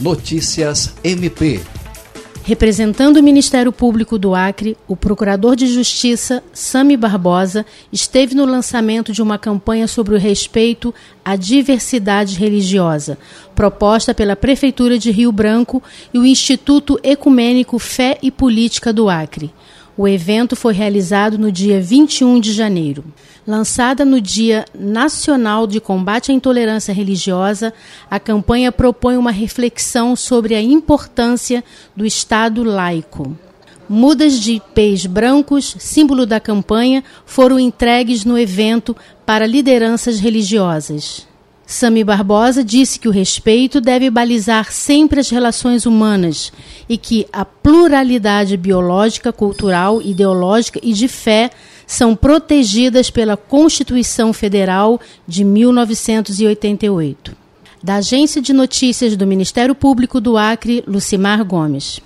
Notícias MP. Representando o Ministério Público do Acre, o Procurador de Justiça, Sami Barbosa, esteve no lançamento de uma campanha sobre o respeito à diversidade religiosa, proposta pela Prefeitura de Rio Branco e o Instituto Ecumênico Fé e Política do Acre. O evento foi realizado no dia 21 de janeiro. Lançada no Dia Nacional de Combate à Intolerância Religiosa, a campanha propõe uma reflexão sobre a importância do Estado laico. Mudas de ipês brancos, símbolo da campanha, foram entregues no evento para lideranças religiosas. Sami Barbosa disse que o respeito deve balizar sempre as relações humanas e que a pluralidade biológica, cultural, ideológica e de fé são protegidas pela Constituição Federal de 1988. Da Agência de Notícias do Ministério Público do Acre, Lucimar Gomes.